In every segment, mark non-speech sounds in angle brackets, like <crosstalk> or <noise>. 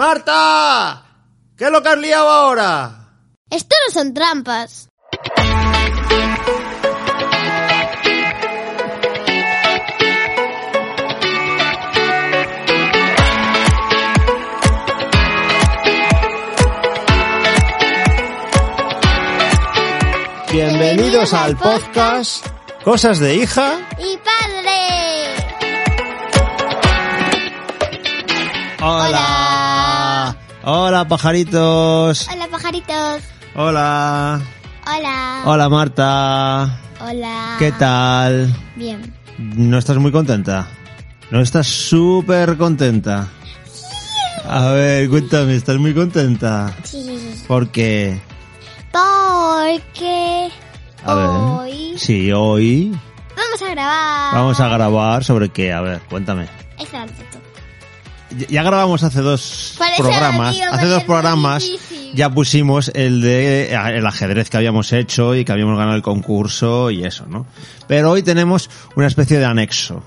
¡Marta! ¿Qué es lo que has liado ahora? Esto no son trampas. Bienvenidos al podcast Cosas de hija. ¡Y padre! Hola. Hola, pajaritos. Hola, pajaritos. Hola. Hola. Hola, Marta. Hola. ¿Qué tal? Bien. ¿No estás muy contenta? ¿No estás súper contenta? A ver, cuéntame, ¿estás muy contenta? Sí, sí, sí. ¿Por qué? Porque A ver. hoy Sí, hoy vamos a grabar. vamos a grabar sobre qué. A ver, cuéntame. Exacto. Ya- grabamos hace dos Parece programas, hace dos programas ya pusimos el de el ajedrez que habíamos hecho y que habíamos ganado el concurso y eso, ¿no? Pero hoy tenemos una especie de anexo,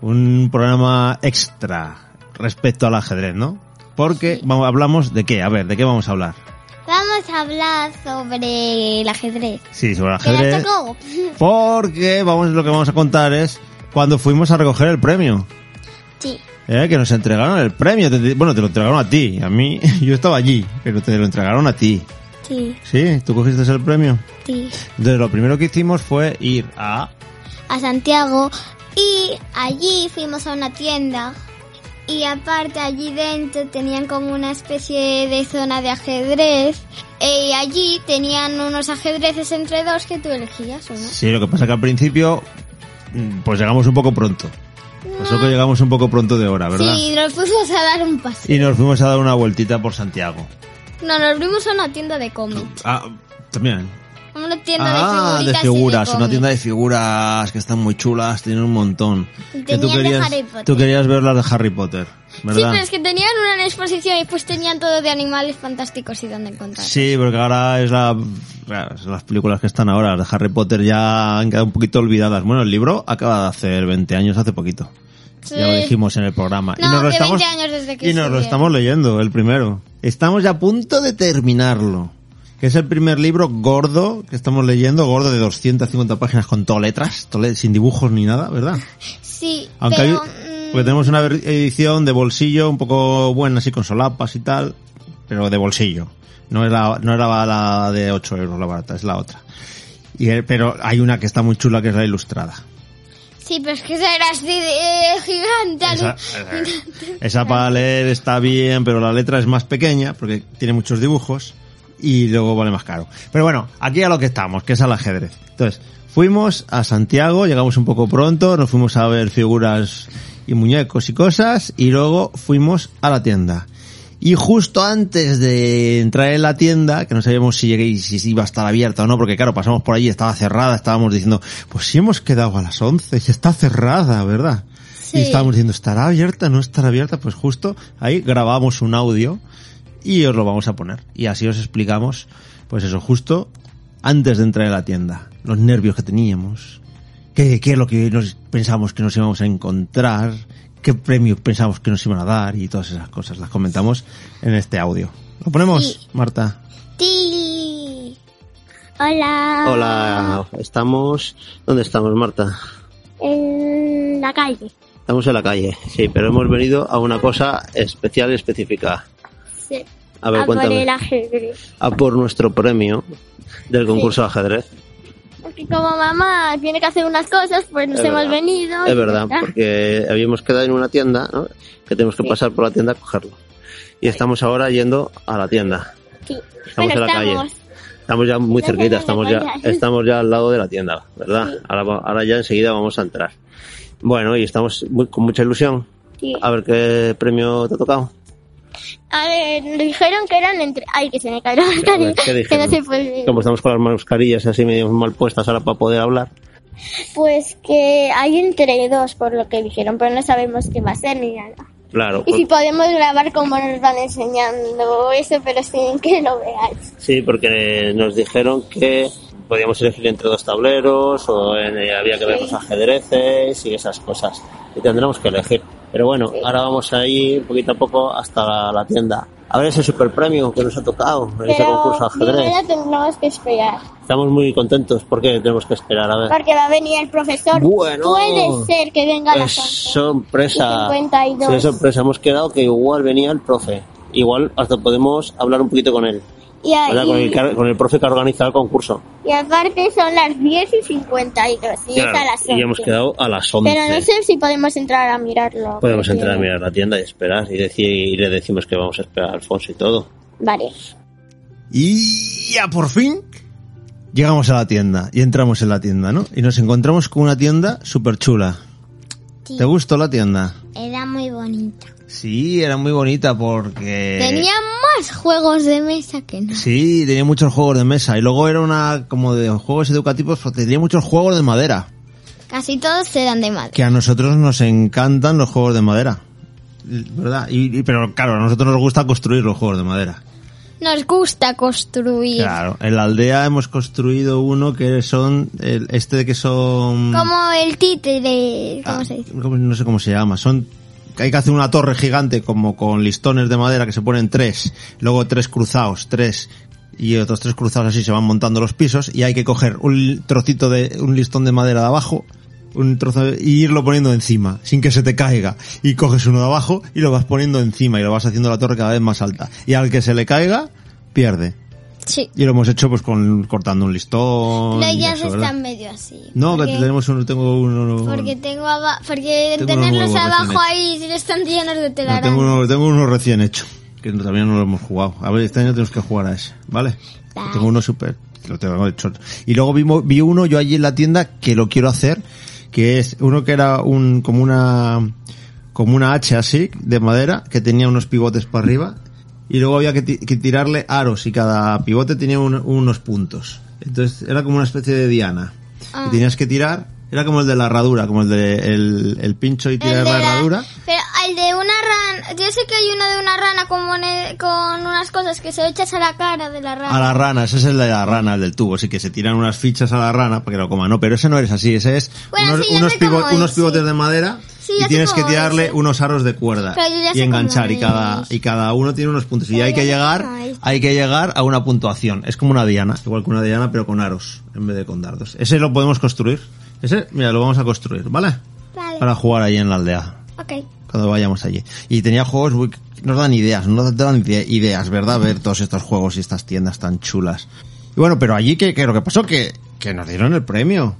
un programa extra respecto al ajedrez, ¿no? Porque vamos, hablamos de qué, a ver, ¿de qué vamos a hablar? Vamos a hablar sobre el ajedrez. Sí, sobre el ¿Te la ajedrez. Porque vamos, lo que vamos a contar es cuando fuimos a recoger el premio. Sí. Eh, que nos entregaron el premio. Te- Bueno, te lo entregaron a ti. A mí, <laughs> yo estaba allí, pero te lo entregaron a ti. Sí, Sí, tú cogiste el premio. sí. Entonces lo primero que hicimos fue ir a... a Santiago y allí fuimos a una tienda y aparte allí dentro tenían como una especie de zona de ajedrez y allí tenían unos ajedrezes entre dos que tú elegías uno. Sí, lo que pasa que al principio, mm, pues llegamos un poco pronto. Pues que llegamos un poco pronto de hora, ¿verdad? Sí, nos fuimos a dar un paseo. Y nos fuimos a dar una vueltita por Santiago. No, nos fuimos a una tienda de cómics. Ah, también. Una tienda ah, de de figuritas. y figuras, una cómics. tienda de figuras que están muy chulas, tienen un montón. Que tú de querías, Harry Potter. tú querías ver las de Harry Potter, Sí, ¿verdad? pero es que tenían una exposición y pues tenían todo de animales fantásticos y donde encontrar. Sí, porque ahora es la, las películas que están ahora, las de Harry Potter ya han quedado un poquito olvidadas. Bueno, el libro acaba de hacer 20 años hace poquito. Sí. Ya lo dijimos en el programa. No, y nos lo estamos, 20 años desde que y nos lo estamos leyendo, el primero. Estamos ya a punto de terminarlo. Que es el primer libro gordo que estamos leyendo, gordo de 250 páginas con todo letras, todo sin dibujos ni nada, ¿verdad? Sí, Aunque pero... hay, mm, porque tenemos una edición de bolsillo un poco buena, así con solapas y tal, pero de bolsillo. No era, no era la de 8 euros la barata, es la otra. Y, pero hay una que está muy chula que es la ilustrada. Sí, pero es que esa era así de eh, gigante. Esa, esa- esa para leer está bien, pero la letra es más pequeña porque tiene muchos dibujos y luego vale más caro. Pero bueno, aquí a lo que estamos, que es al ajedrez. Entonces, fuimos a Santiago, llegamos un poco pronto, nos fuimos a ver figuras y muñecos y cosas y luego fuimos a la tienda. Y justo antes de entrar en la tienda, que no sabíamos si llegué, si iba a estar abierta o no, porque claro, pasamos por allí, estaba cerrada, estábamos diciendo, pues si hemos quedado a las 11, y está cerrada, ¿verdad? Sí. Y estábamos diciendo, ¿estará abierta? ¿No estará abierta? Pues justo ahí grabamos un audio y os lo vamos a poner. Y así os explicamos, pues eso, justo antes de entrar en la tienda. Los nervios que teníamos, qué, qué es lo que nos pensábamos que nos íbamos a encontrar, qué premios pensábamos que nos iban a dar y todas esas cosas. Las comentamos en este audio. ¿Lo ponemos, Sí. Marta? Sí. Hola. Hola, estamos... ¿Dónde estamos, Marta? En la calle. Estamos en la calle, sí, pero hemos venido a una cosa especial y específica. Sí. A ver, a por el ajedrez. A por nuestro premio del concurso de ajedrez. Porque como mamá tiene que hacer unas cosas, pues nos Es hemos verdad. venido. Es verdad, porque habíamos quedado en una tienda, ¿no? Que tenemos que pasar por la tienda a cogerlo. Y estamos ahora yendo a la tienda. Sí. Estamos Bueno, en la calle. estamos. Ya muy cerquita, estamos ya, <laughs> estamos ya al lado de la tienda, ¿verdad? Ahora, ahora ya enseguida vamos a entrar. Bueno, y estamos muy- con mucha ilusión. Sí. A ver qué premio te ha tocado. A ver, dijeron que eran entre... Ay, que se me cayó la mascarilla. ¿qué Que no se puede... Como estamos con las mascarillas así medio mal puestas ahora para poder hablar. Pues que hay entre dos, por lo que dijeron, pero no sabemos qué va a ser ni nada. Claro, Y si podemos grabar como nos van enseñando eso, pero sin que lo veáis. sí, porque nos dijeron que podíamos elegir entre dos tableros o en- eh, había que ver los ajedrezes y esas cosas. Y tendremos que elegir. Pero bueno, ahora vamos a ir poquito a poco hasta la, la tienda. A ver ese super premio que nos ha tocado en ese concurso ajedrez. tendremos que esperar. Estamos muy contentos porque tenemos que esperar a ver. Porque va a venir el profesor. Bueno. Puede ser que venga a Es las 11. sorpresa. Y 52. Sí, es sorpresa. Hemos quedado que igual venía el profe. Igual hasta podemos hablar un poquito con él. Y. Con, el, con el profe que ha organizado el concurso. y aparte son las 10 y 52. Y Claro, es a las 11. y hemos quedado a las 11. Pero no sé si podemos entrar a mirarlo. Podemos porque- entrar a mirar la tienda y esperar. Y, decir, y le decimos que vamos a esperar a Alfonso y todo. Vale. Y ya por fin llegamos a la tienda y entramos en la tienda, ¿no? Y nos encontramos con una tienda súper chula. Sí. ¿Te gustó la tienda? Era muy bonita. Sí, era muy bonita porque... Tenía más juegos de mesa que no. Sí, tenía muchos juegos de mesa y luego era una como de juegos educativos porque tenía muchos juegos de madera, Casi todos eran de madre. que a nosotros nos encantan los juegos de madera. ¿Verdad? Y, y- pero claro, a nosotros nos gusta construir los juegos de madera. Nos gusta construir. Claro, en la aldea hemos construido uno que son el, este de que son Como el títere. ¿Cómo Ah, se dice? ¿cómo- no sé cómo se llama, son hay que hacer una torre gigante como con listones de madera que se ponen tres, luego tres cruzados, tres y otros tres cruzados así se van montando los pisos y hay que coger un trocito de un listón de madera de abajo un trozo de- y irlo poniendo encima sin que se te caiga. Y coges uno de abajo y lo vas poniendo encima y lo vas haciendo la torre cada vez más alta. Y al que se le caiga pierde Sí. y lo hemos hecho pues con cortando un listón no que tenemos uno tengo uno Porque tengo aba- porque Tengo tenerlos abajo ahí están llenos de No, telaraña. tengo, uno, tengo uno recién hecho, que todavía no lo hemos jugado. A ver, este año tenemos que jugar a ese, ¿vale? Tengo uno súper, lo tengo hecho. Y luego vimos, vi uno yo allí en la tienda que lo quiero hacer, que es uno que era un, como una, como una H así, de madera, que tenía unos pivotes para arriba, y luego había que, que tirarle aros, y cada pivote tenía un- unos puntos. Entonces era como una especie de diana. Ah. Y tenías que tirar, era como el de la herradura, como el de el, el pincho y tirar la herradura. Pero el de una rana, yo sé que hay uno de una rana con, mone- con unas cosas que se echas a la cara de la rana. A la rana, ese es el de la rana, el del tubo, sí que se tiran unas fichas a la rana para que lo coma, no, pero ese no es así, ese es Bueno, unos, sí, ya unos, sé pivo- cómo unos es, pivotes de madera Sí, y sé tienes que cómo tirarle unos aros de cuerda Pero yo ya y sé enganchar cómo y cada es. y cada uno tiene unos puntos y Pero hay ya que sé llegar cómo es. hay que llegar a una puntuación, es como una diana, igual que una diana pero con aros en vez de con dardos. Ese lo podemos construir. Ese, mira, lo vamos a construir, ¿vale? Vale. Para jugar ahí en la aldea Ok. Cuando vayamos allí. Y tenía juegos muy- nos dan ideas, nos dan ide- ideas, ¿verdad? Ver todos estos juegos y estas tiendas tan chulas. Y bueno, pero allí que, que lo que pasó que, que nos dieron el premio.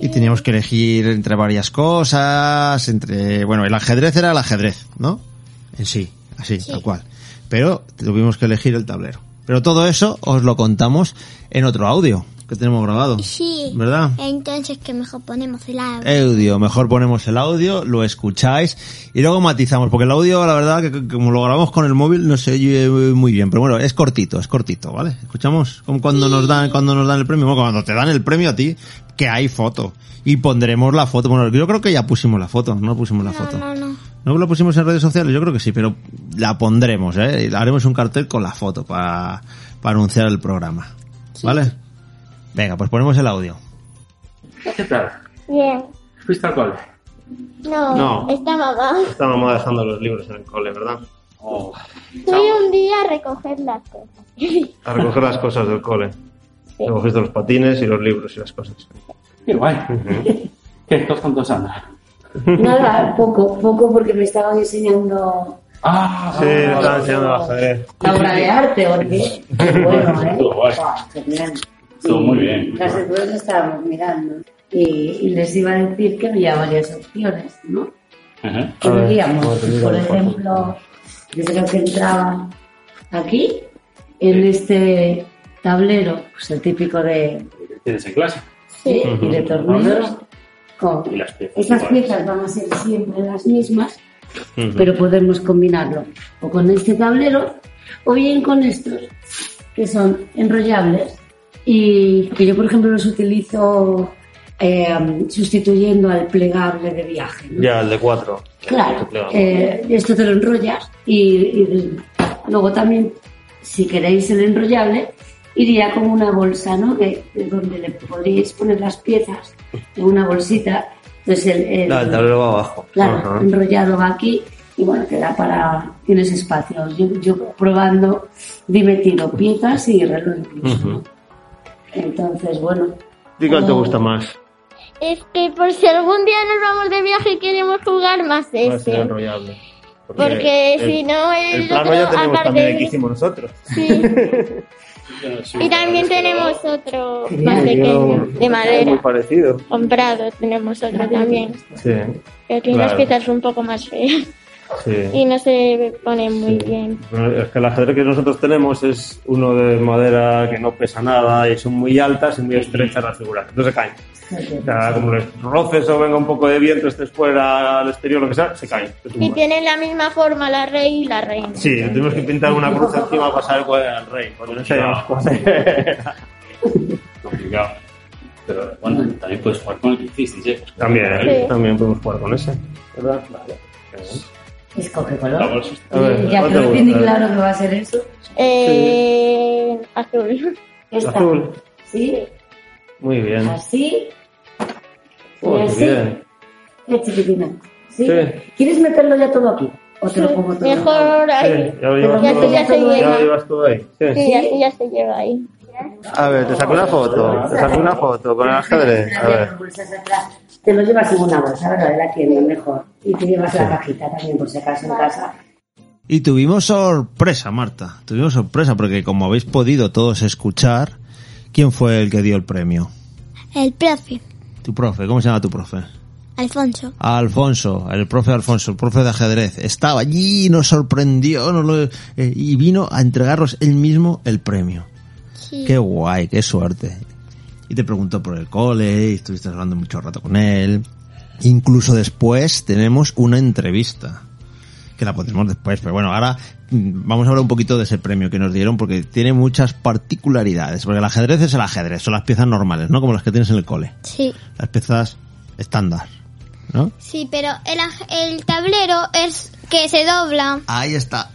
Y teníamos que elegir entre varias cosas, entre, bueno, el ajedrez era el ajedrez, ¿no? En sí, así, tal cual. Pero tuvimos que elegir el tablero. Pero todo eso os lo contamos en otro audio que tenemos grabado. Sí. ¿Verdad? Entonces que mejor ponemos el audio. Audio, mejor ponemos el audio, lo escucháis y luego matizamos, porque el audio, la verdad, que, que como lo grabamos con el móvil, no se oye muy bien, pero bueno, es cortito, es cortito, ¿vale? Escuchamos como cuando nos dan, cuando nos dan el premio, bueno, cuando te dan el premio a ti, que hay foto y pondremos la foto. Bueno, yo creo que ya pusimos la foto, no pusimos la no, foto. no, no. ¿No la pusimos en redes sociales? Yo creo que sí, pero la pondremos, ¿eh? Haremos un cartel con la foto para, para anunciar el programa. ¿Vale? Venga, pues ponemos el audio. ¿Qué tal? Bien. ¿Fuiste al cole? No, No. está mamá. Está mamá dejando los libros en el cole, ¿verdad? Oh, Fui un día a recoger las cosas. A recoger las cosas del cole. Recogiste los patines y los libros y las cosas. qué guay. ¿Qué estás con Sandra? Nada, poco, poco porque me estaban enseñando Ah, Sí, le estaba enseñando el ajedrez. la obra de arte, porque <laughs> bueno, ¿eh? Guay. Genial. Estuvo muy bien. Las de todos estábamos mirando. Y, y les iba a decir que había varias opciones, ¿no? Ajá. Que veíamos, por ejemplo, yo creo que entraba aquí, en este tablero, pues el típico de, Tienes en clase. ¿sí? y de torneos. Con, Y las piezas. igual. piezas van a ser siempre las mismas, pero podemos combinarlo o con este tablero o bien con estos que son enrollables y que yo por ejemplo los utilizo eh, sustituyendo al plegable de viaje. ¿no? Ya, el de cuatro. Claro, eh, esto te lo enrollas y, y luego también, si queréis el enrollable, iría con una bolsa, ¿no? Que, de donde le podríais poner las piezas en una bolsita. Entonces el, el- No, el tablero va abajo. claro, Ajá. enrollado va aquí y bueno, te da para, tienes espacio. Yo, yo probando, dime tiro piezas y reloj incluso, ¿no? Entonces, bueno. ¿Y cuál te gusta más? Es que por si algún día nos vamos de viaje y queremos jugar más Va a ser este. enrollable. Porque el- si no, el, El plano otro, ya tenemos aparte también el que hicimos nosotros. Sí. Sí, <laughs> Y también tenemos otro más pequeño, de Muy madera, parecido. comprado. Tenemos otro también. Sí, Pero tiene Claro. las piezas un poco más feas sí. y no se pone muy Sí. bien. Bueno, Es que el ajedrez que nosotros tenemos es uno de madera que no pesa nada y son muy altas y muy estrechas las figuras. No se caen. O sea, como les roces o venga un poco de viento, estés fuera al exterior, lo que sea, se caen. Y tienen la misma forma la rey y la reina. Sí, tenemos que pintar una cruz encima para saber cuál era el rey. Porque no sabíamos cuál era. <laughs> Complicado. Pero bueno, también puedes jugar con el que hicisteis, ¿eh? También, Sí. también podemos jugar con ese. ¿Verdad? Vale. Escoge color. ya ¿cuál que lo tiene claro que va a ser eso. Eh, azul. Esta. Azul. ¿Sí? Muy bien. Así. Oh, y qué así. bien. Qué chiquitina. ¿Sí? Sí. ¿Quieres meterlo ya todo aquí? ¿O te lo pongo todo? Mejor Sí, ahí. ya lo llevas Ya todo, se- ya se ya lo lleva. llevas todo ahí. Sí. Sí, así ya se lleva ahí. A ver, te saco una foto. Te saco una foto con el ajedrez. A ver. Te lo llevas en una bolsa, ¿verdad? La tienda, mejor. Y te llevas la cajita también, por si acaso, en casa. Y tuvimos sorpresa, Marta. Tuvimos sorpresa porque como habéis podido todos escuchar, ¿quién fue el que dio el premio? El profe, Tu profe, ¿cómo se llama tu profe? Alfonso. Alfonso, el profe Alfonso, el profe de ajedrez, estaba allí, nos sorprendió nos lo- eh, y vino a entregarnos él mismo el premio. Sí. Qué guay, qué suerte. Y te preguntó por el cole, y estuviste hablando mucho rato con él. Incluso después tenemos una entrevista, que la pondremos después, pero bueno, ahora mm, vamos a hablar un poquito de ese premio que nos dieron porque tiene muchas particularidades, porque el ajedrez es el ajedrez, son las piezas normales, ¿no? Como las que tienes en el cole, Sí. las piezas estándar, ¿no? Sí, pero el, el tablero es que se dobla. Ahí está.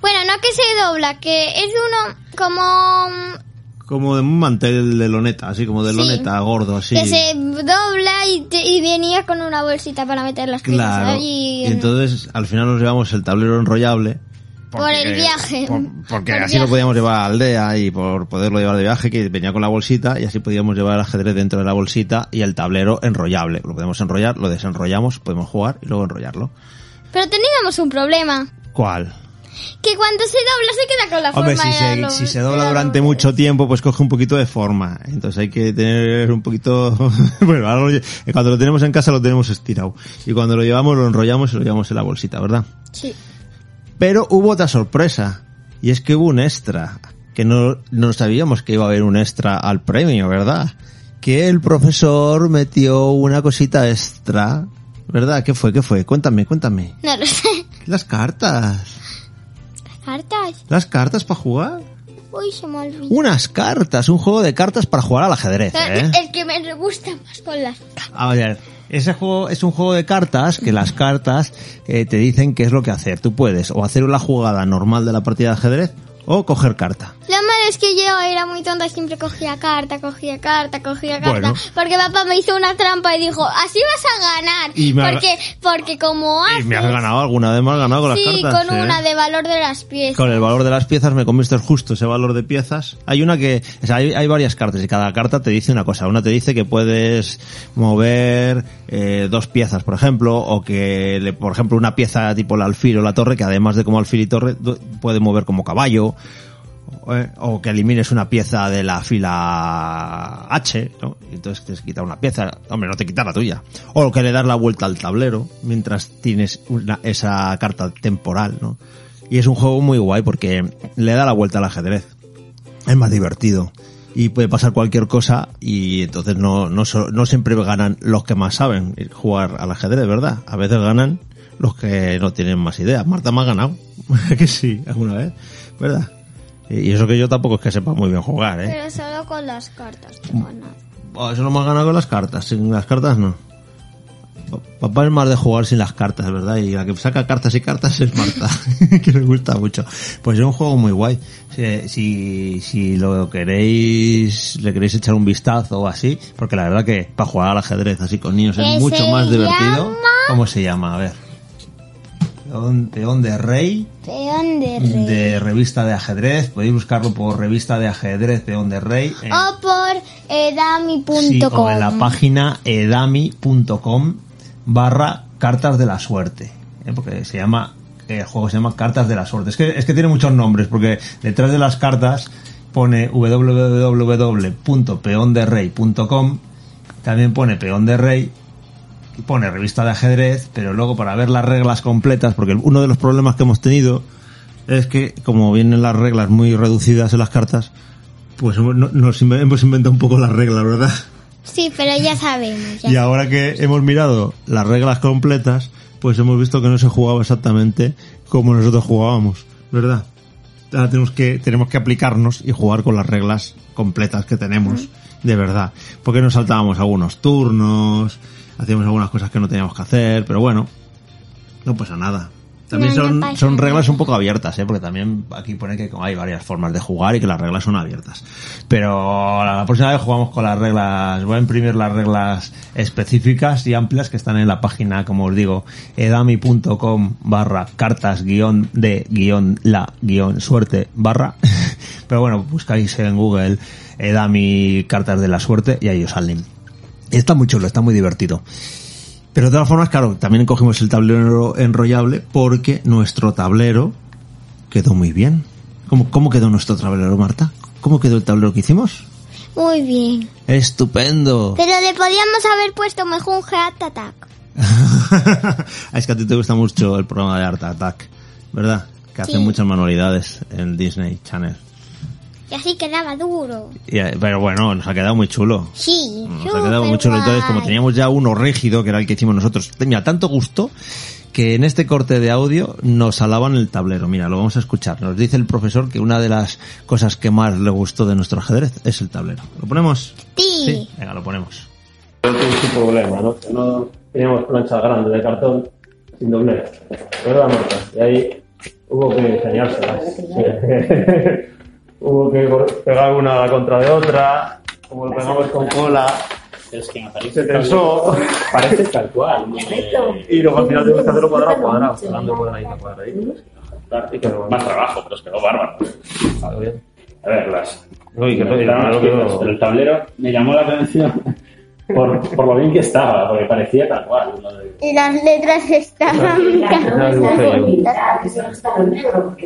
Bueno, no que se dobla, que es uno como mm, Como de un mantel de loneta, así como de Sí. loneta gordo, así. que se dobla y, te- y venía con una bolsita para meter las piezas Claro. allí. Y entonces al final nos llevamos el tablero enrollable. Por el viaje. por- porque Por así viaje. lo podíamos llevar a la aldea y por poderlo llevar de viaje, que venía con la bolsita y así podíamos llevar el ajedrez dentro de la bolsita y el tablero enrollable. Lo podemos enrollar, lo desenrollamos, podemos jugar y luego enrollarlo. Pero teníamos un problema. ¿Cuál? Que cuando se dobla se queda con la Hombre, forma si de se, la- si se dobla la durante mucho tiempo, pues coge un poquito de forma. Entonces hay que tener un poquito... <laughs> bueno, ahora lo cuando lo tenemos en casa lo tenemos estirado. Y cuando lo llevamos lo enrollamos y lo llevamos en la bolsita, ¿verdad? Sí. Pero hubo otra sorpresa. Y es que hubo un extra. Que no, no sabíamos que iba a haber un extra al premio, ¿verdad? Que el profesor metió una cosita extra. ¿Verdad? ¿Qué fue? ¿Qué fue? Cuéntame, cuéntame. No lo sé. Las cartas. ¿Cartas? Las cartas para jugar. Uy, se me olvidó. Unas cartas, un juego de cartas para jugar al ajedrez, ¿eh? El que me gusta más con las... A ver, ese juego es un juego de cartas que las cartas eh, te dicen qué es lo que hacer. Tú puedes o hacer la jugada normal de la partida de ajedrez o coger carta. Lo malo es que yo era muy tonta, siempre cogía carta, cogía carta, cogía carta. Bueno. Porque papá me hizo una trampa y dijo, así vas a ganar. Y me ha- porque, porque como Y haces... me has ganado alguna vez, me has ganado con las sí, cartas. con ¿eh? una de valor de las piezas. Con el valor de las piezas me comiste justo ese valor de piezas. Hay una que, o sea, hay, hay varias cartas y cada carta te dice una cosa. Una te dice que puedes mover eh, dos piezas, por ejemplo, o que, le- por ejemplo, una pieza tipo el alfil o la torre, que además de como alfil y torre, puede mover como caballo. Eh, o que elimines una pieza de la fila H, ¿no? Entonces te quita una pieza, hombre, no te quita la tuya. O que le das la vuelta al tablero mientras tienes una, esa carta temporal, ¿no? Y es un juego muy guay porque le da la vuelta al ajedrez. Es más divertido. Y puede pasar cualquier cosa y entonces no, no, no siempre ganan los que más saben jugar al ajedrez, ¿verdad? A veces ganan los que no tienen más ideas. Marta me ha ganado. <laughs> que sí, alguna vez, ¿verdad? Y eso que yo tampoco es que sepa muy bien jugar, ¿eh? Pero solo con las cartas te ganas. Oh, eso no me ha ganado con las cartas, sin las cartas no. Pa- Papá es más de jugar sin las cartas, ¿verdad? Y la que saca cartas y cartas es Marta, <laughs> que le gusta mucho. Pues es un juego muy guay. Si, si, si lo queréis, le queréis echar un vistazo o así, porque la verdad que para jugar al ajedrez así con niños es ¿Qué mucho más divertido. llama? ¿Cómo se llama? A ver. Peón, peón de rey de rey. de revista de ajedrez. Podéis buscarlo por revista de ajedrez peón de rey. en- O por edami.com. Sí, o en la página edami.com barra cartas de la suerte. ¿eh? Porque se llama, el juego se llama Cartas de la Suerte. Es que, es que tiene muchos nombres, porque detrás de las cartas pone www.peonderrey.com, también pone peón de rey, y pone revista de ajedrez, pero luego para ver las reglas completas, porque uno de los problemas que hemos tenido es que como vienen las reglas muy reducidas en las cartas, pues nos hemos inventado un poco las reglas, ¿verdad? Sí, pero ya sabemos. ya. Y ahora que hemos mirado las reglas completas, pues hemos visto que no se jugaba exactamente como nosotros jugábamos, ¿verdad? Ahora tenemos que, tenemos que aplicarnos y jugar con las reglas completas que tenemos, de verdad. Porque nos saltábamos algunos turnos, hacíamos algunas cosas que no teníamos que hacer, pero bueno, no pasa nada. También son, son reglas un poco abiertas, ¿eh? porque también aquí pone que hay varias formas de jugar y que las reglas son abiertas. Pero la próxima vez jugamos con las reglas, voy a imprimir las reglas específicas y amplias que están en la página, como os digo, edami.com barra cartas guion de guion la guion suerte barra. <laughs> Pero bueno, buscáis en Google Edami cartas de la suerte y ahí os salen. Está muy chulo, está muy divertido. Pero de todas formas, claro, también cogimos el tablero enrollable porque nuestro tablero quedó muy bien. ¿Cómo, cómo quedó nuestro tablero, Marta? ¿Cómo quedó el tablero que hicimos? Muy bien. ¡Estupendo! Pero le podíamos haber puesto mejor un Heart Attack. <laughs> es que a ti te gusta mucho el programa de Art Attack, ¿verdad? Que hace Sí. muchas manualidades en Disney Channel. Y así quedaba duro. Y, eh, pero bueno, nos ha quedado muy chulo. Sí, Nos ha quedado muy chulo. Entonces, como teníamos ya uno rígido, que era el que hicimos nosotros, tenía tanto gusto que en este corte de audio nos alaban el tablero. Mira, lo vamos a escuchar. Nos dice el profesor que una de las cosas que más le gustó de nuestro ajedrez es el tablero. ¿Lo ponemos? Sí. Venga, lo ponemos. Tuve un problema, ¿no? Que no teníamos planchas grandes de cartón sin doblez. ¿Verdad, Marta? Y ahí hubo que enseñárselas. <laughs> Sí. hubo que pegar una contra de otra, como lo pegamos con cola, Es que se tensó. <laughs> Parece tal cual. ¿no? Y luego al final tuvimos que hacerlo cuadrado a cuadrado, pegando cuadradito, cuadradito. Y más trabajo, pero es que quedó bárbaro. A ver, las. Uy, que no- no el tablero me llamó la atención por, por lo bien que estaba, porque parecía tal cual. Y las letras estaban Está negro,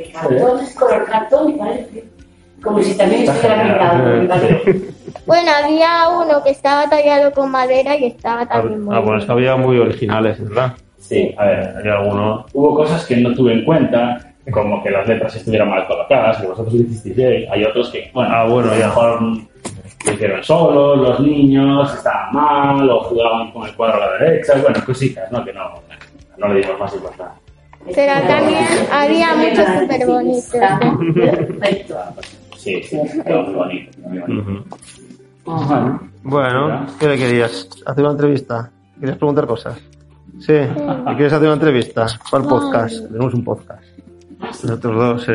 como si también estuviera pintado. <laughs> Bueno, había uno que estaba tallado con madera y estaba también muy Ah, bueno, es que había muy originales, ¿verdad? Sí, a ver, Había alguno. hubo cosas que no tuve en cuenta, como que las letras estuvieran mal colocadas, que vosotros lo hicisteis bien. Hay otros que, bueno, Ah, bueno, a lo ya. mejor lo hicieron solos, los niños, estaban mal, o jugaban con el cuadro a la derecha, bueno, cositas, ¿no? Que no, no le dimos más importancia. Pero también había muchos súper bonitos. Perfecto. Sí, sí, quedó muy bonito. Muy bonito. Bueno, ¿qué le querías? ¿Hacer una entrevista? ¿Querías preguntar cosas? Sí. ¿Y quieres hacer una entrevista? ¿Para el podcast? Tenemos un podcast. Nosotros dos, sí.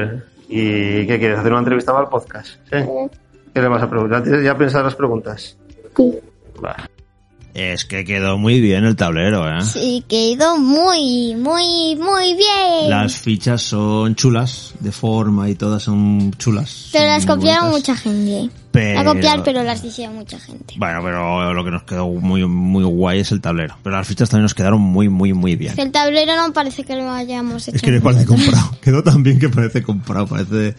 ¿Y qué quieres? ¿Hacer una entrevista para el podcast? Sí. ¿Qué le vas a preguntar? ¿Ya tienes- ¿Ya pensar las preguntas? Sí. Vale. Es que quedó muy bien el tablero, ¿eh? Sí, quedó muy, muy, muy bien. Las fichas son chulas, de forma y todas son chulas. Pero son las copiaron bonitas. mucha gente. Pero- A copiar, pero las hicieron mucha gente. Bueno, pero lo que nos quedó muy, muy guay es el tablero. Pero las fichas también nos quedaron muy, muy, muy bien. Que el tablero no parece que lo hayamos hecho. Es que le parece comprado. <laughs> Quedó tan bien que parece comprado. Parece.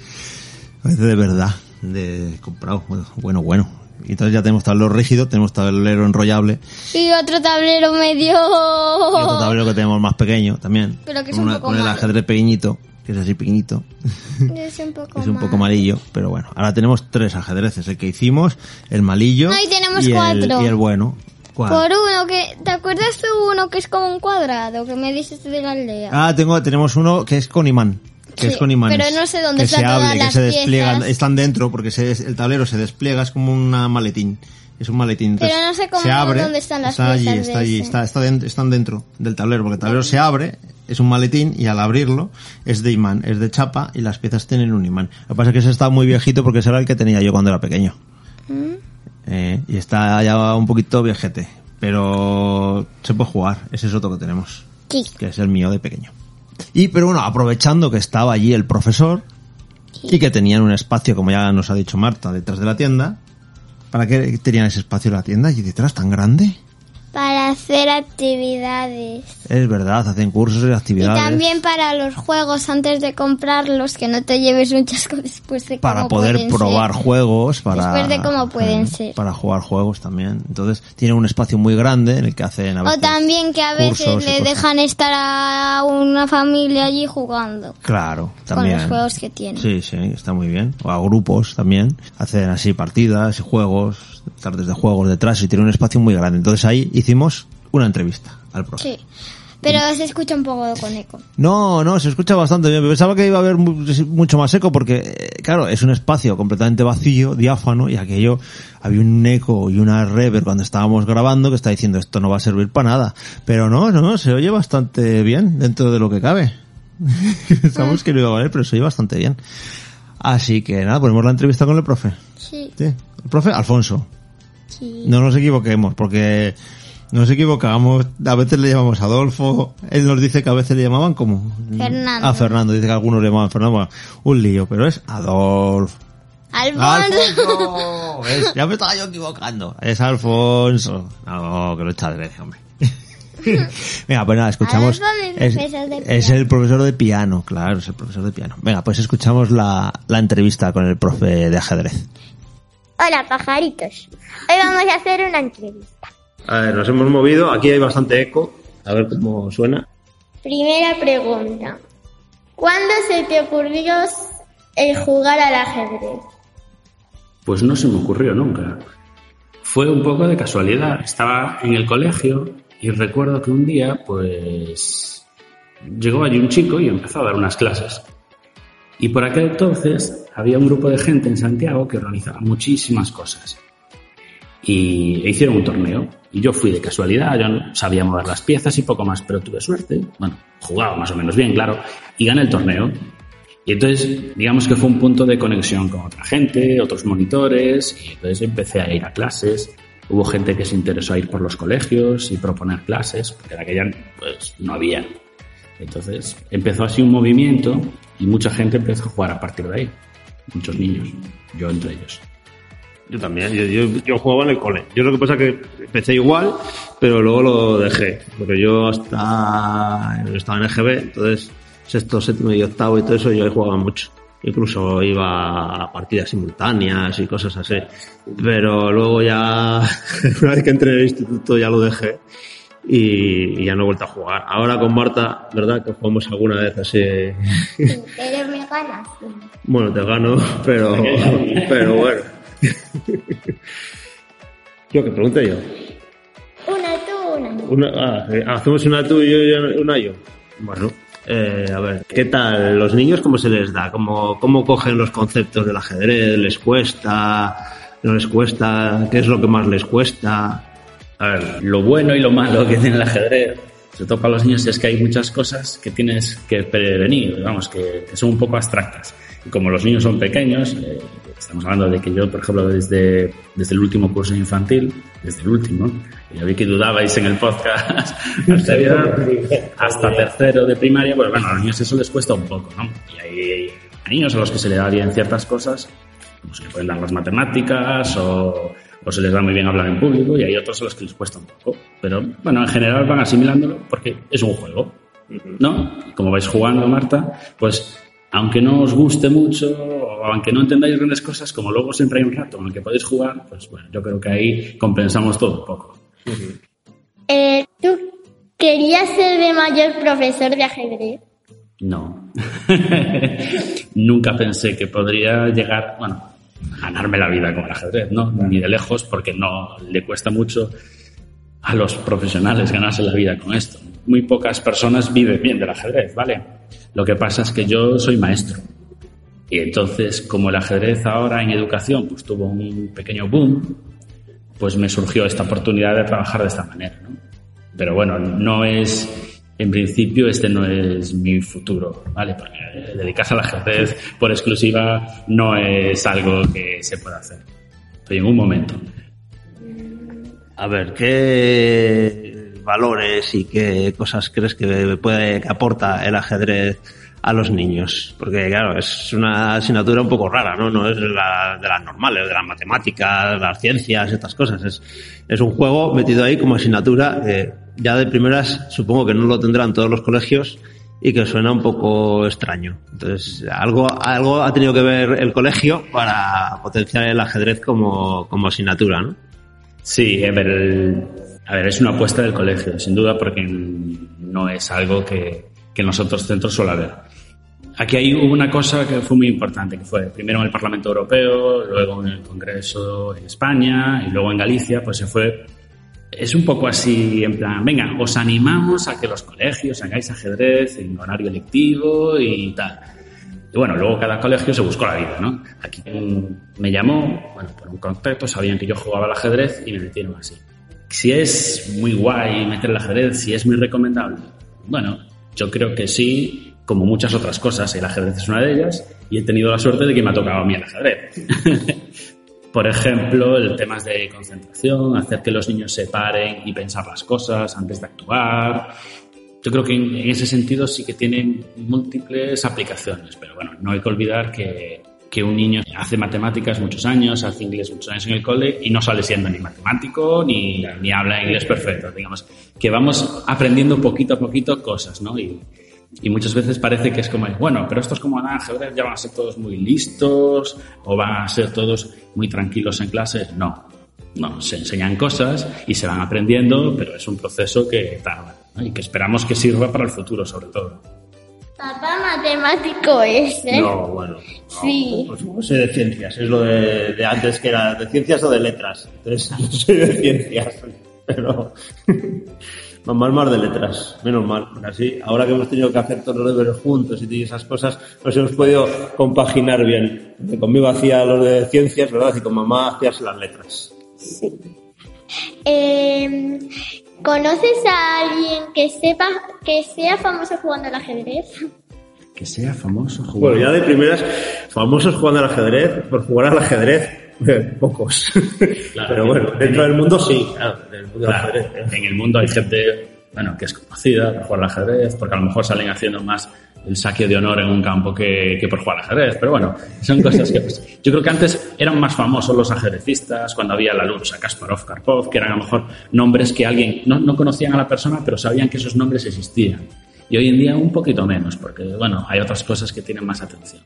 Parece de verdad, de comprado. Bueno, bueno. Y entonces ya tenemos tablero rígido, tenemos tablero enrollable Y otro tablero medio... y otro tablero que tenemos más pequeño también. Pero que es con un una- poco con el ajedrez pequeñito, que es así pequeñito. <laughs> Es un poco es un poco mal. malillo, pero bueno. Ahora tenemos tres ajedrezes, el que hicimos, el malillo y tenemos el- cuatro. y el bueno. ¿Cuál? Por uno que... ¿Te acuerdas tú uno que es como un cuadrado que me dices de la aldea? Ah, tengo, tenemos uno que es con imán. Que Sí, es con imanes. pero no sé dónde que están se todas abre, que las se despliegan, piezas. están dentro porque se, el tablero se despliega, es como una maletín. Es un maletín. Pero no sé cómo- se abre, dónde están las está allí, está allí, está, está dentro- están dentro del tablero, porque el tablero se abre, es un maletín y al abrirlo es de imán, es de chapa y las piezas tienen un imán. Lo que pasa es que ese está muy viejito porque ese era el que tenía yo cuando era pequeño. Mm. Eh, y está ya un poquito viejete, pero se puede jugar, ese es otro que tenemos Sí. que es el mío de pequeño. Y, pero bueno, aprovechando que estaba allí el profesor y que tenían un espacio, como ya nos ha dicho Marta, detrás de la tienda, ¿para qué tenían ese espacio en la tienda allí detrás tan grande? Para hacer actividades. Es verdad, hacen cursos y Y actividades. también para los juegos antes de comprarlos, que no te lleves un chasco <laughs> después de para cómo poder probar ser. juegos, para Después de cómo pueden eh, ser. para jugar juegos también. Entonces tiene un espacio muy grande en el que hacen a O veces también que a veces y le dejan estar a una familia allí jugando. Claro, Con también. los juegos que tienen. Sí, sí, está muy bien. O a grupos también. Hacen así partidas y juegos, tardes de juegos detrás y tiene un espacio muy grande. Entonces ahí hicimos una entrevista al profe. Sí. Pero se escucha un poco con eco. No, no, se escucha bastante bien. Pensaba que iba a haber mu- mucho más eco porque, eh, claro, es un espacio completamente vacío, diáfano, y aquello había un eco y una reverb cuando estábamos grabando que está diciendo esto no va a servir para nada. Pero no, no, se oye bastante bien dentro de lo que cabe. <laughs> Pensamos que no iba a valer, pero se oye bastante bien. Así que nada, ponemos la entrevista con el profe. Sí. Sí, el profe Alfonso. Sí. No nos equivoquemos, porque nos equivocamos. A veces le llamamos Adolfo. Él nos dice que a veces le llamaban como. Fernando. A Fernando. Dice que algunos le llamaban Fernando. Bueno, un lío, pero es Adolfo. Alfonso. Ya me estaba yo equivocando. Es Alfonso. No, que lo echa de vez, hombre. <laughs> Venga, pues nada, escuchamos. Es el profesor de piano, claro, es el profesor de piano. Venga, pues escuchamos la, la entrevista con el profe de ajedrez. Hola pajaritos, hoy vamos a hacer una entrevista. A ver, nos hemos movido. Aquí hay bastante eco. A ver cómo suena. Primera pregunta, ¿cuándo se te ocurrió el jugar al ajedrez? Pues no se me ocurrió nunca. Fue un poco de casualidad. Estaba en el colegio y recuerdo que un día, pues, llegó allí un chico y empezó a dar unas clases. Y por aquel entonces había un grupo de gente en Santiago que organizaba muchísimas cosas. Y e hicieron un torneo. Y yo fui de casualidad, yo no sabía mover las piezas y poco más, pero tuve suerte. Bueno, jugaba más o menos bien, claro. Y gané el torneo. Y entonces, digamos que fue un punto de conexión con otra gente, otros monitores, y entonces empecé a ir a clases. Hubo gente que se interesó a ir por los colegios y proponer clases, porque en aquella pues no había. Entonces empezó así un movimiento y mucha gente empezó a jugar a partir de ahí. Muchos niños, yo entre ellos. Yo también, yo, yo, yo jugaba en el cole. Yo lo que pasa es que empecé igual, pero luego lo dejé. Porque yo hasta estaba en EGB, entonces sexto, séptimo y octavo y todo eso yo ahí jugaba mucho. Incluso iba a partidas simultáneas y cosas así. Pero luego ya, <laughs> una vez que entré en el instituto ya lo dejé y, y ya no he vuelto a jugar. Ahora con Marta, ¿verdad? Que jugamos alguna vez así. Pero me ganas. Bueno, te gano, pero, <laughs> pero bueno. Yo que pregunté yo. Una tú, una. Una, ah, eh, hacemos una tú y yo y una yo. Bueno, eh, a ver, ¿qué tal? ¿Los niños cómo se les da? ¿Cómo, ¿Cómo cogen los conceptos del ajedrez? ¿Les cuesta? ¿No les cuesta? ¿Qué es lo que más les cuesta? A ver, lo bueno y lo malo que tiene el ajedrez, sobre todo para los niños, es que hay muchas cosas que tienes que prevenir, vamos, que, que son un poco abstractas. Y como los niños son pequeños, eh, estamos hablando de que yo, por ejemplo, desde, desde el último curso infantil, desde el último, ya vi que dudabais en el podcast <laughs> anterior, hasta tercero de primaria, pues bueno, a los niños eso les cuesta un poco, ¿no? Y hay, hay niños a los que se les da bien ciertas cosas, como se les pueden dar las matemáticas o, o se les da muy bien hablar en público y hay otros a los que les cuesta un poco. Pero bueno, en general van asimilándolo porque es un juego, ¿no? Como vais jugando, Marta, pues aunque no os guste mucho aunque no entendáis grandes cosas, como luego siempre hay un rato en el que podéis jugar, pues bueno, yo creo que ahí compensamos todo un poco. Eh, ¿Tú querías ser de mayor profesor de ajedrez? No. <laughs> Nunca pensé que podría llegar, bueno, a ganarme la vida con el ajedrez, ¿no? Ni de lejos, porque no le cuesta mucho a los profesionales ganarse la vida con esto. Muy pocas personas viven bien del ajedrez, ¿vale? Lo que pasa es que yo soy maestro. Y entonces, como el ajedrez ahora en educación pues tuvo un pequeño boom, pues me surgió esta oportunidad de trabajar de esta manera, ¿no? Pero bueno, no es, en principio, este no es mi futuro, ¿vale? Porque dedicarse al ajedrez por exclusiva no es algo que se pueda hacer. Estoy en un momento. A ver, ¿qué valores y qué cosas crees que puede que aporta el ajedrez a los niños? Porque claro, es una asignatura un poco rara, ¿no? No es la, de las normales, de las matemáticas, las ciencias, estas cosas. Es, es un juego metido ahí como asignatura. eh, ya de primeras supongo que no lo tendrán todos los colegios y que suena un poco extraño. Entonces, algo, algo ha tenido que ver el colegio para potenciar el ajedrez como, como asignatura, ¿no? Sí, a ver, el- a ver, es una apuesta del colegio, sin duda, porque no es algo que, que en los otros centros suele haber. Aquí hay una cosa que fue muy importante, que fue primero en el Parlamento Europeo, luego en el Congreso en España y luego en Galicia, pues se fue... Es un poco así, en plan, venga, os animamos a que los colegios hagáis ajedrez en horario lectivo y tal. Y bueno, luego cada colegio se buscó la vida, ¿no? Aquí me llamó, bueno, por un contacto, sabían que yo jugaba al ajedrez y me metieron así. Si es muy guay meter el ajedrez, si es muy recomendable, bueno, yo creo que sí, como muchas otras cosas, el ajedrez es una de ellas y he tenido la suerte de que me ha tocado a mí el ajedrez. <laughs> Por ejemplo, el temas de concentración, hacer que los niños se paren y pensar las cosas antes de actuar. Yo creo que en, ese sentido sí que tiene múltiples aplicaciones, pero bueno, no hay que olvidar que, que un niño hace matemáticas muchos años, hace inglés muchos años en el cole y no sale siendo ni matemático ni, ni habla inglés perfecto, digamos. Que vamos aprendiendo poquito a poquito cosas, ¿no? Y muchas veces parece que es como, bueno, pero estos como a ajedrez ya van a ser todos muy listos o van a ser todos muy tranquilos en clase. No, no, se enseñan cosas y se van aprendiendo, pero es un proceso que tarda ¿no? y que esperamos que sirva para el futuro sobre todo. Papá matemático es, ¿eh? No, bueno. Sí. Pues no sé de ciencias, es lo de, de antes que era de ciencias o de letras. Entonces, <laughs> no soy de ciencias, pero mamá es más de letras, menos mal. porque Así, ahora que hemos tenido que hacer todos los deberes juntos y esas cosas, nos hemos podido compaginar bien. Porque conmigo hacía los de ciencias, ¿verdad? Y con mamá hacías las letras. Eh, ¿Conoces a alguien que sepa que sea famoso jugando al ajedrez? Que sea famoso Bueno, ya de primeras, famosos jugando al ajedrez, por jugar al ajedrez, eh, pocos. <laughs> Pero bueno, dentro del mundo sí, claro, del mundo del Claro, ajedrez. en el mundo hay gente bueno, que es conocida por jugar al ajedrez, porque a lo mejor salen haciendo más el saque de honor en un campo que, que por jugar al ajedrez. Pero bueno, son cosas que... pues, yo creo que antes eran más famosos los ajedrecistas, cuando había la lucha Kasparov, Karpov, que eran a lo mejor nombres que alguien no, no conocían a la persona, pero sabían que esos nombres existían. Y hoy en día un poquito menos, porque bueno, hay otras cosas que tienen más atención.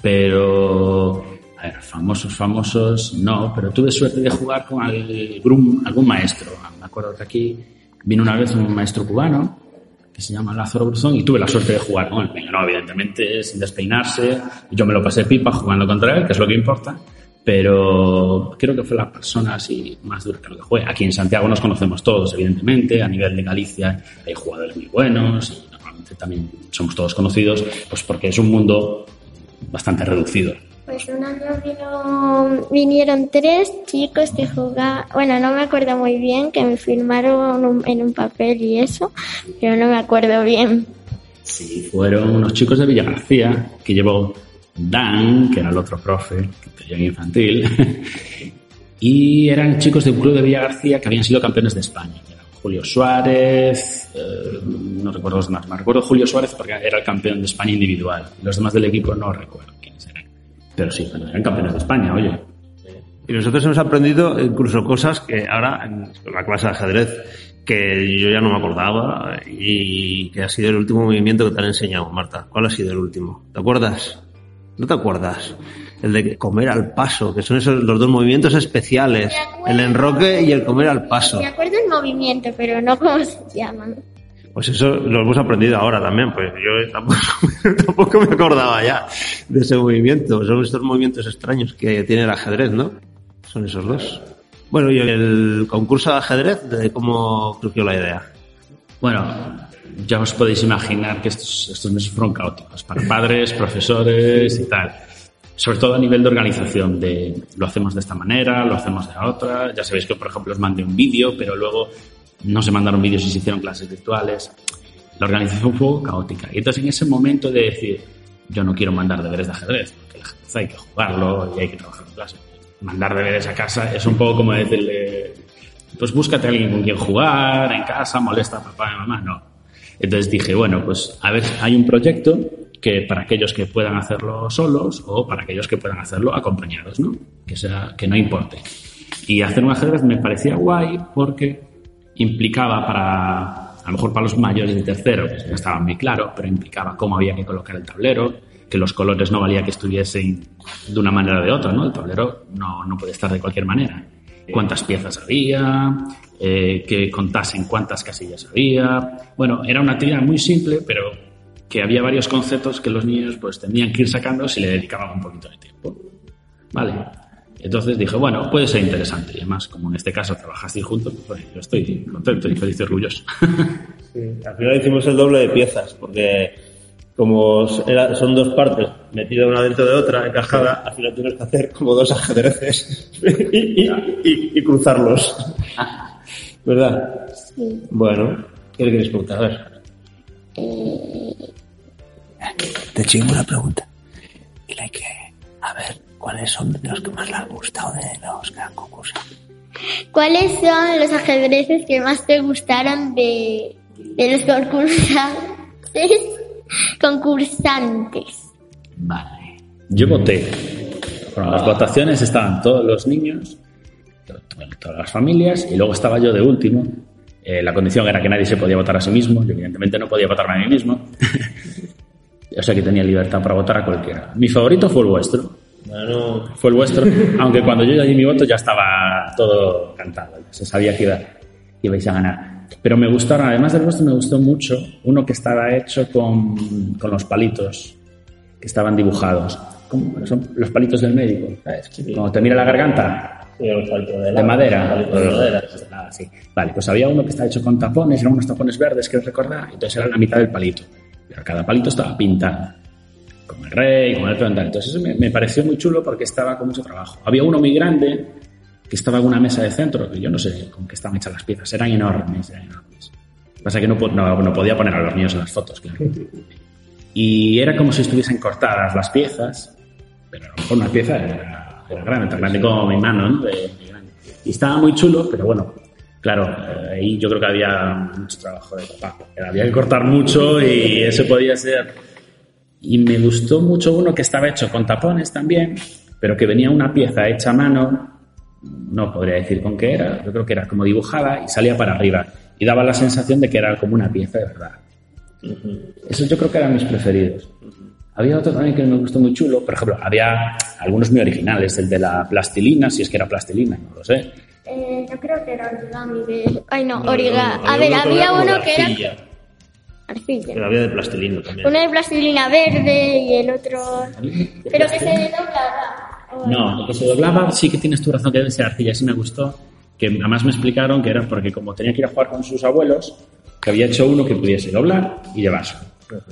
Pero, a ver, famosos, famosos, no, pero tuve suerte de jugar con algún, algún maestro. Me acuerdo que aquí vino una vez un maestro cubano que se llama Lázaro Bruzón y tuve la suerte de jugar con él. No, evidentemente sin despeinarse, yo me lo pasé pipa jugando contra él, que es lo que importa, pero creo que fue la persona así más dura que lo que fue. Aquí en Santiago nos conocemos todos, evidentemente, a nivel de Galicia hay jugadores muy buenos y normalmente también somos todos conocidos, pues porque es un mundo bastante reducido. Pues un año vino, vinieron tres chicos que jugaban, bueno, no me acuerdo muy bien, que me filmaron un- en un papel y eso, pero no me acuerdo bien. Sí, fueron unos chicos de Villa García, que llevó Dan, que era el otro profe, que en infantil, <laughs> y eran chicos de un club de Villa García que habían sido campeones de España. Julio Suárez, eh, no recuerdo los demás, me recuerdo Julio Suárez porque era el campeón de España individual. Los demás del equipo no recuerdo. Pero sí, bueno, eran campeones de España, oye. Y nosotros hemos aprendido incluso cosas que ahora en la clase de ajedrez que yo ya no me acordaba y que ha sido el último movimiento que te han enseñado, Marta. ¿Cuál ha sido el último? ¿Te acuerdas? ¿No te acuerdas? El de comer al paso, que son esos los dos movimientos especiales, el enroque y el comer al paso. Me acuerdo el movimiento, pero no cómo se llaman. Pues eso lo hemos aprendido ahora también, pues yo <laughs> tampoco, tampoco me acordaba ya de ese movimiento. Son estos movimientos extraños que tiene el ajedrez, ¿no? Son esos dos. Bueno, y el concurso de ajedrez, ¿de cómo surgió la idea? Bueno, ya os podéis imaginar que estos, estos meses fueron caóticos para padres, profesores y tal. Sobre todo a nivel de organización, de lo hacemos de esta manera, lo hacemos de la otra. Ya sabéis que, por ejemplo, os mandé un vídeo, pero luego no se mandaron vídeos y se hicieron clases virtuales. La organización fue caótica. Y entonces en ese momento de decir, yo no quiero mandar deberes de ajedrez, porque el ajedrez hay que jugarlo y hay que trabajar en clase. Mandar deberes a casa es un poco como decirle, pues búscate a alguien con quien jugar en casa, molesta a papá y mamá. No. Entonces dije, bueno, pues a ver, hay un proyecto que para aquellos que puedan hacerlo solos o para aquellos que puedan hacerlo acompañados, ¿no? Que sea, que no importe. Y hacer un ajedrez me parecía guay porque implicaba para, a lo mejor para los mayores de tercero, pues no estaba muy claro, pero implicaba cómo había que colocar el tablero, que los colores no valía que estuviesen de una manera o de otra, ¿no? El tablero no, no puede estar de cualquier manera. Cuántas piezas había, eh, que contasen cuántas casillas había. Bueno, era una actividad muy simple, pero que había varios conceptos que los niños pues tenían que ir sacando si le dedicaban un poquito de tiempo. Vale. Entonces dije, bueno, puede ser interesante. Y además, como en este caso trabajasteis juntos, pues yo estoy contento y feliz y orgulloso. <laughs> Sí, al final hicimos el doble de piezas, porque como era- son dos partes metidas una dentro de otra, encajada, al final tienes que hacer como dos ajedrezes <laughs> y, y- y- y cruzarlos. <laughs> ¿Verdad? Sí. Bueno, ¿qué le quieres preguntar? A ver. Te chingo una pregunta. Dile que, a ver, ¿cuáles son los que más le han gustado de los que han concursado? ¿Cuáles son los ajedrezes que más te gustaron de, de los concursantes? <laughs> concursantes? Vale. Yo voté. Bueno, las votaciones estaban todos los niños, to- to- todas las familias, y luego estaba yo de último. Eh, la condición era que nadie se podía votar a sí mismo. Yo, evidentemente, no podía votarme a mí mismo. <laughs> o sea que tenía libertad para votar a cualquiera. Mi favorito fue el vuestro. Bueno, Fue el vuestro. <laughs> aunque cuando yo ya di mi voto ya estaba todo cantado. Se sabía que, iba, que ibais a ganar. Pero me gustaron, además del vuestro, me gustó mucho uno que estaba hecho con, con los palitos que estaban dibujados. ¿Cómo? Son los palitos del médico. ¿sabes? Cuando te mira la garganta, de, madera. de. Ah, sí. Vale, pues había uno que estaba hecho con tapones, eran unos tapones verdes, que recordar, entonces era la mitad del palito. Pero cada palito estaba pintado. Como el rey, como el otro. Entonces eso me, me pareció muy chulo porque estaba con mucho trabajo. Había uno muy grande que estaba en una mesa de centro, que yo no sé con qué estaban hechas las piezas, eran enormes, eran enormes. Pasa que no, no, no podía poner a los niños en las fotos, claro. Y era como si estuviesen cortadas las piezas, pero a lo mejor una pieza era, era grande, tan grande como mi mano, ¿no? De-. Y estaba muy chulo, pero bueno, claro, eh, ahí yo creo que había mucho trabajo de papá. Había que cortar mucho y eso podía ser. Y me gustó mucho uno que estaba hecho con tapones también, pero que venía una pieza hecha a mano, no podría decir con qué era, yo creo que era como dibujada y salía para arriba. Y daba la sensación de que era como una pieza de verdad. Esos yo creo que eran mis preferidos. Había otro también que me gustó muy chulo. Por ejemplo, había algunos muy originales. El de la plastilina, si es que era plastilina, no lo sé. Eh, yo creo que era origami de... Ay, no, No, origa. no, no, a ver, había uno que era arcilla. Pero había de plastilina también. Uno de plastilina verde y el otro... Pero que se doblaba. ¿o No, lo que se doblaba sí que tienes tu razón que debe ser arcilla. Sí me gustó. Que además me explicaron que era porque como tenía que ir a jugar con sus abuelos, que había hecho uno que pudiese doblar y llevarse.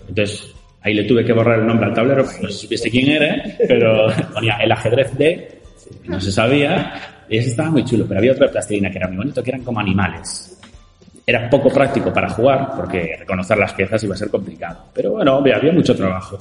Entonces, ahí le tuve que borrar el nombre al tablero, porque no sé si supiese quién era, pero <laughs> ponía el ajedrez de, no se sabía, y ese estaba muy chulo, pero había otra de plastilina que era muy bonito, que eran como animales. Era poco práctico para jugar, porque reconocer las piezas iba a ser complicado. Pero bueno, hombre, había mucho trabajo.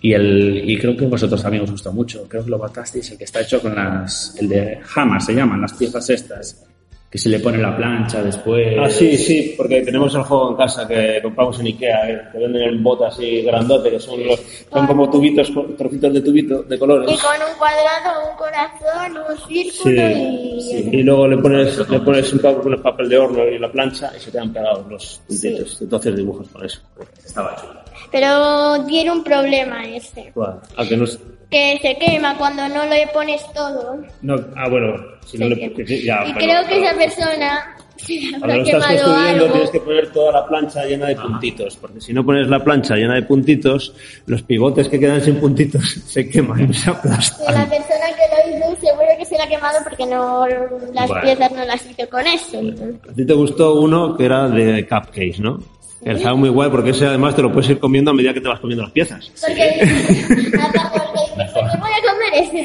Y, el, y creo que vosotros también os gustó mucho. Creo que lo votasteis, el que está hecho con las. El de Hammer se llaman, las piezas estas. Que se le pone la plancha después. Ah, sí, sí, porque tenemos el juego en casa que compramos en Ikea, eh, que venden en botas así grandote, que son, los, son como tubitos, trocitos de tubito de colores. Y con un cuadrado, un corazón, un círculo y... sí. Y luego le pones, le pones un papel, un papel de horno y la plancha y se te han pegado los puntitos. Entonces dibujos con eso. Estaba chulo. Pero tiene un problema ese. Guau. Ah, que no es- Que se quema cuando no le pones todo. no, ah, bueno, si no le que sí, ya, y pero- creo que esa persona <laughs> Cuando lo estás quemado construyendo algo. tienes que poner toda la plancha llena de puntitos, porque si no pones la plancha llena de puntitos, los pivotes que quedan sin puntitos <laughs> se queman y se Que la aplastan. persona que lo hizo seguro que se la ha quemado porque no las Bueno. piezas no las hizo con eso. entonces. A ti te gustó uno que era de cupcakes, ¿no? Que estaba muy guay porque ese además te lo puedes ir comiendo a medida que te vas comiendo las piezas. Porque "Pues <laughs>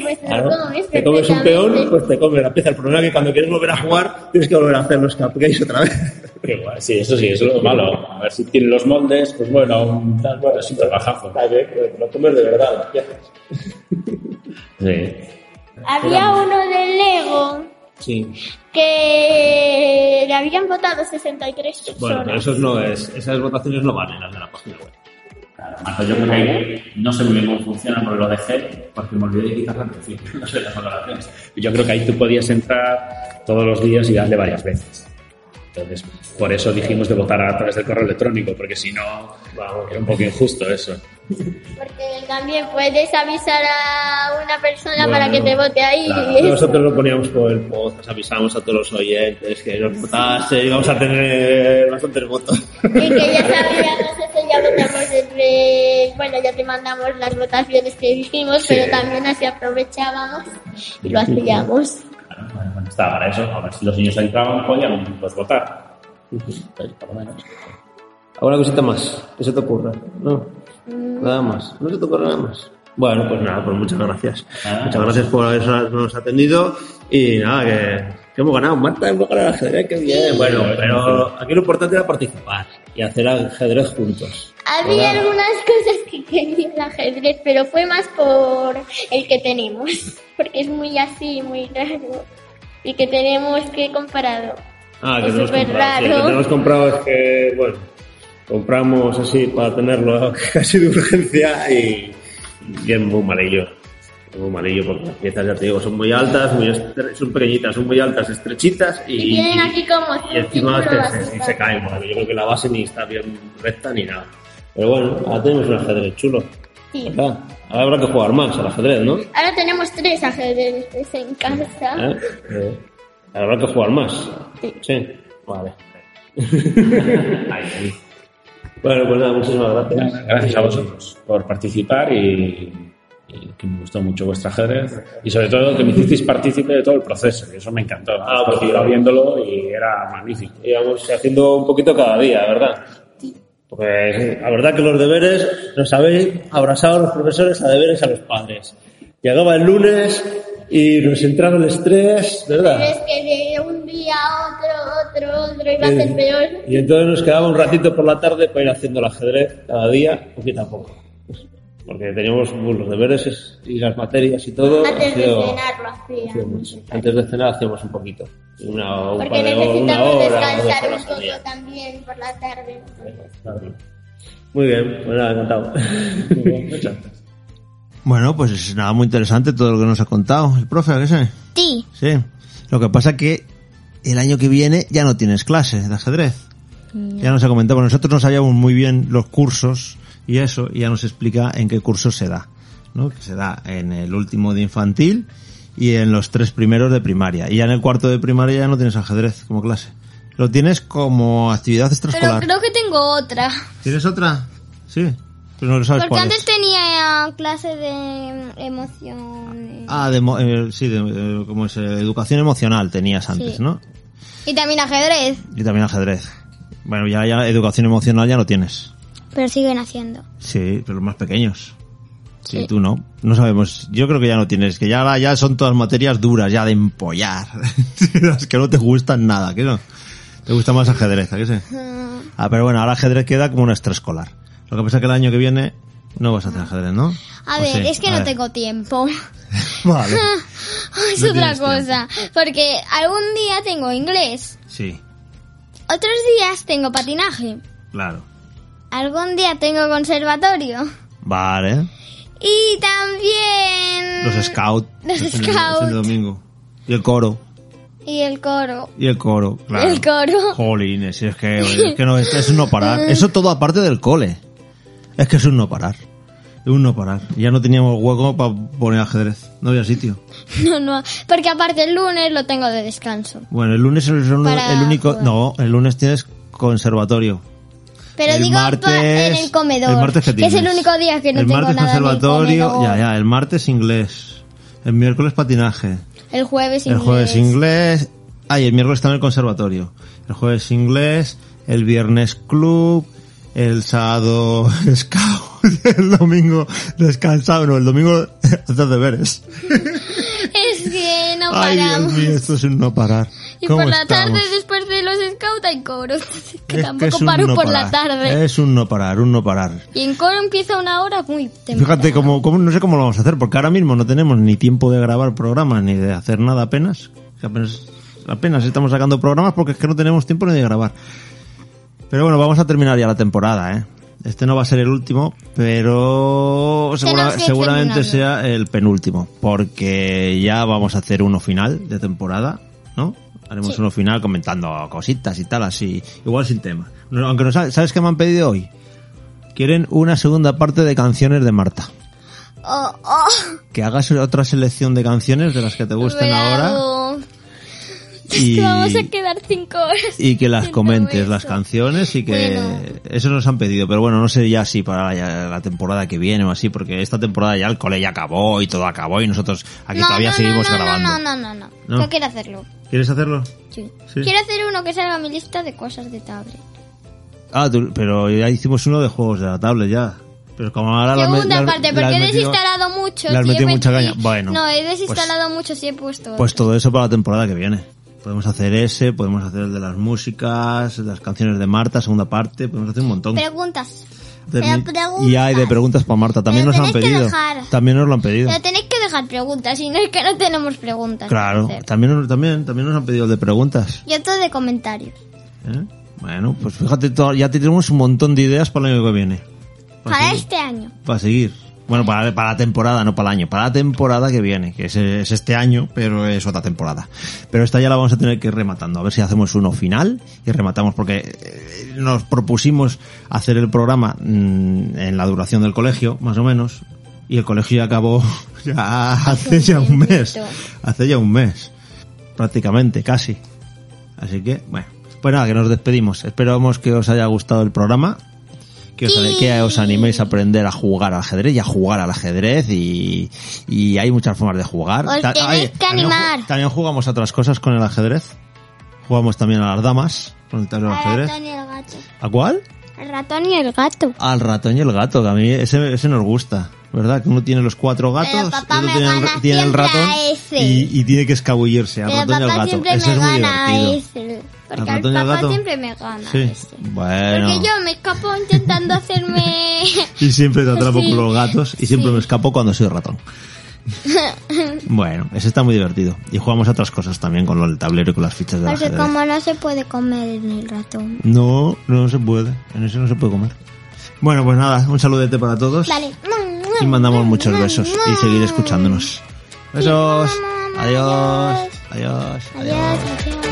pues te Claro. lo comes Te comes un peón, perfectamente". pues te comes la pieza. El problema es que cuando quieres volver a jugar, tienes que volver a hacer los cupcakes otra vez. <laughs> Qué guay, sí, eso sí, eso es lo malo. A ver si tiene los moldes, pues bueno, un tal, bueno, es un trabajazo. Te lo comes de verdad las piezas. Sí. Había uno de Lego Sí. que le habían votado 63 personas. Bueno, pero eso no es, esas votaciones no valen las de la página web. Marco, yo creo que ahí no sé muy bien cómo funciona, porque lo dejé, porque me olvidé de quitar la perfil. No sé las valoraciones. Y yo creo que ahí tú podías entrar todos los días y darle varias veces. Entonces, por eso dijimos de votar a través del correo electrónico, porque si no, vamos, era un poco injusto eso. Porque también puedes avisar a una persona Bueno, para que te vote ahí. Claro, y <laughs> nosotros lo poníamos por el podcast, avisamos a todos los oyentes que nos votase, íbamos a tener bastantes votos. Y que ya eso, ya votamos entre... Bueno, ya te mandamos las votaciones que dijimos, pero también así aprovechábamos y lo hacíamos. Claro, bueno, bueno, estaba para eso. A ver si los niños entraban, podían pues, votar. Pues, por lo menos. ¿Alguna cosita más que se te ocurra? No, Mm. nada más. No se te ocurre nada más. Bueno, pues nada, pues muchas gracias. Nada. Muchas gracias por habernos atendido y nada, que, que hemos ganado. Marta, hemos ganado el ajedrez, qué bien. Bueno, pero aquí lo importante era participar y hacer ajedrez juntos. Había Hola. algunas cosas que quería el ajedrez, pero fue más por el que tenemos, <laughs> porque es muy así, muy raro. Y que tenemos que comparado. Ah, que Es tenemos súper comprado. Sí, que raro. tenemos comprado es que, bueno, compramos así para tenerlo <laughs> casi de urgencia y, y es muy malillo. Es muy malillo porque las piezas, ya te digo, son muy altas, muy son pequeñitas, son muy altas, estrechitas y, Y tienen aquí como y encima es que círculos se, se caen. porque Yo creo que la base ni está bien recta ni nada. Pero bueno, ahora tenemos un ajedrez chulo. Sí. Ahora habrá que jugar más al ajedrez, ¿no? Ahora tenemos tres ajedrezes en casa. ¿Eh? Eh, Habrá que jugar más. Sí. Sí, vale. Ahí, <laughs> ahí. Bueno, pues nada, muchísimas gracias. Gracias a vosotros por participar y que me gustó mucho vuestro ajedrez y sobre todo que me hicisteis partícipe de todo el proceso, que eso me encantó. Ah, pues iba viéndolo y era magnífico. íbamos haciendo un poquito cada día, ¿verdad? Porque la verdad que los deberes nos habéis abrazado los profesores a deberes a los padres. Llegaba el lunes y nos entraba el estrés, Pero ¿verdad? es que de un día otro, otro, otro, iba a ser peor. Y entonces nos quedaba un ratito por la tarde para ir haciendo el ajedrez cada día, poquito a poco. Porque teníamos pues, los deberes es- y las materias y todo. Antes ha de sido- cenar lo hacíamos. hacíamos- Antes de cenar hacíamos un poquito. Una, un Porque par de horas, una necesitamos hora, descansar un poco día. también por la tarde. Claro. Muy bien, pues nada, encantado. Bueno, pues es nada muy interesante todo lo que nos ha contado el profe, ¿a qué sé? Sí. Sí. Lo que pasa que el año que viene ya no tienes clase de ajedrez. Ya nos ha comentado, nosotros no sabíamos muy bien los cursos y eso, ya nos explica en qué cursos se da. ¿no? Que se da en el último de infantil y en los tres primeros de primaria. Y ya en el cuarto de primaria ya no tienes ajedrez como clase. Lo tienes como actividad Pero extraescolar. creo que tengo otra. ¿Tienes otra? Sí. Pero no lo sabes Porque cuál antes es. tenía clase de emociones. Ah, de, eh, sí, de, eh, como es, eh, educación emocional tenías antes, Sí. ¿no? Y también ajedrez. Y también ajedrez. Bueno, ya, ya educación emocional ya no tienes. Pero siguen haciendo. Sí, pero los más pequeños. Sí, Sí. tú no. No sabemos. Yo creo que ya no tienes. Que ya, ya son todas materias duras, ya de empollar. <laughs> Las que no te gustan nada, ¿qué no? Te gusta más ajedrez, ¿a qué sé? Ah, pero bueno, ahora ajedrez queda como una extraescolar. Lo que pasa es que el año que viene No vas a hacer ajedrez, ¿no? A ¿O ver, sí? es que A no ver. tengo tiempo. <laughs> Vale. <laughs> es No otra cosa. Porque algún día tengo inglés, Sí, otros días tengo patinaje, claro. Algún día tengo conservatorio Vale. y también Los scouts. Los el el scouts. de domingo. Y el coro. y el coro. Y el coro, claro. El coro. Jolines, es que, es que no, es, es un no parar. <laughs> Eso todo aparte del cole. Es que es un no parar. Es un no parar. Ya no teníamos hueco para poner ajedrez. No había sitio. <laughs> No, no, porque aparte el lunes lo tengo de descanso. Bueno, el lunes es el, el único... jugar. No, el lunes tienes conservatorio. Pero el digo martes, en el comedor, el martes que, es el único día que no el tengo martes nada el conservatorio, ya, ya, el martes inglés. El miércoles patinaje. El jueves El inglés. jueves inglés. Ah, y el miércoles está en el conservatorio. El jueves inglés, el viernes club, el sábado <laughs> scout, <laughs> el domingo descansado, no, el domingo <laughs> hacer deberes. Es que no Ay, Dios paramos. mío, esto es un no parar. y ¿Cómo por la tarde, estamos? después hay coros. <laughs> que Es tampoco paro no por la tarde. Es un no parar, un no parar. Y en coro empieza una hora muy temprano. Fíjate cómo, cómo- no sé cómo lo vamos a hacer, porque ahora mismo no tenemos ni tiempo de grabar programas ni de hacer nada apenas. Apenas, apenas estamos sacando programas porque es que no tenemos tiempo ni de grabar. Pero bueno, vamos a terminar ya la temporada, ¿eh? Este no va a ser el último, pero segura- seguramente sea el penúltimo, porque ya vamos a hacer uno final de temporada, ¿no? Haremos Sí. uno final comentando cositas y tal, así, igual sin tema. No, Aunque no sabes, ¿sabes qué me han pedido hoy? Quieren una segunda parte de canciones de Marta. Oh, oh. Que hagas otra selección de canciones de las que te gusten ahora y, Vamos a quedar cinco horas. y que las comentes las canciones y que Bueno. eso nos han pedido, pero bueno, no sé ya si para la, la temporada que viene o así, porque esta temporada ya el cole ya acabó y todo acabó y nosotros aquí No, todavía no, seguimos no, grabando. No, no, no, no, ¿No? Quiero hacerlo. ¿Quieres hacerlo? Sí. Sí. Quiero hacer uno que salga a mi lista de cosas de tablet. Ah, tú- pero ya hicimos uno de juegos de la tablet ya. Pero como ahora la has me- Segunda la has- parte, porque he metido- desinstalado mucho. le has sí, he metido mucha caña. Bueno, No, he desinstalado mucho, sí he puesto. Pues todo eso para la temporada que viene. Podemos hacer ese, podemos hacer el de las músicas, las canciones de Marta, segunda parte, podemos hacer un montón. Preguntas. De mi- y hay de preguntas para Marta, también nos han tenéis que pedido. También nos lo han pedido. Pero tenéis que dejar preguntas, si no es que no tenemos preguntas. Claro, también, también, también nos han pedido de preguntas. Y otro de comentarios. ¿eh? Bueno, pues fíjate, ya tenemos un montón de ideas para el año que viene. Para seguir. este año. Para seguir. Bueno, para, para la temporada, no para el año. Para la temporada que viene, que es, es este año, pero es otra temporada. Pero esta ya la vamos a tener que ir rematando. A ver si hacemos uno final y rematamos, porque eh, nos propusimos hacer el programa mm, en la duración del colegio, más o menos. Y el colegio ya acabó <laughs> ya hace ya un mes. Hace ya un mes. Prácticamente, casi. Así que, bueno. Pues nada, que nos despedimos. Esperamos que os haya gustado el programa. Que os, que os animéis a aprender a jugar al ajedrez y a jugar al ajedrez y, y hay muchas formas de jugar. Os Ta- tenéis que también animar. También jugamos a otras cosas con el ajedrez. Jugamos también a las damas con el tablero de ajedrez. ¿A cuál? El ratón y el gato. Al ratón y el gato, que a mí ese, ese nos gusta. ¿Verdad? Que uno tiene los cuatro gatos, papá me tiene, el, gana tiene el ratón a ese. y, y tiene que escabullirse al Pero ratón y al papá gato. Ese me es muy gana divertido. ese. Porque ¿Al el ratón al papá gato? siempre me gana Sí. ese. Bueno. Porque yo me escapo intentando hacerme... <laughs> Y siempre te atrapo <laughs> Sí. con los gatos y siempre me escapo cuando soy ratón. <laughs> bueno, ese está muy divertido. Y jugamos a otras cosas también con el tablero y con las fichas de Porque ajedrez. como no se puede comer en el ratón. No, no se puede. En ese no se puede comer. Bueno, pues nada, un saludete para todos. Vale. Y mandamos muchos besos y seguir escuchándonos. Besos. Adiós. Adiós. Adiós, adiós.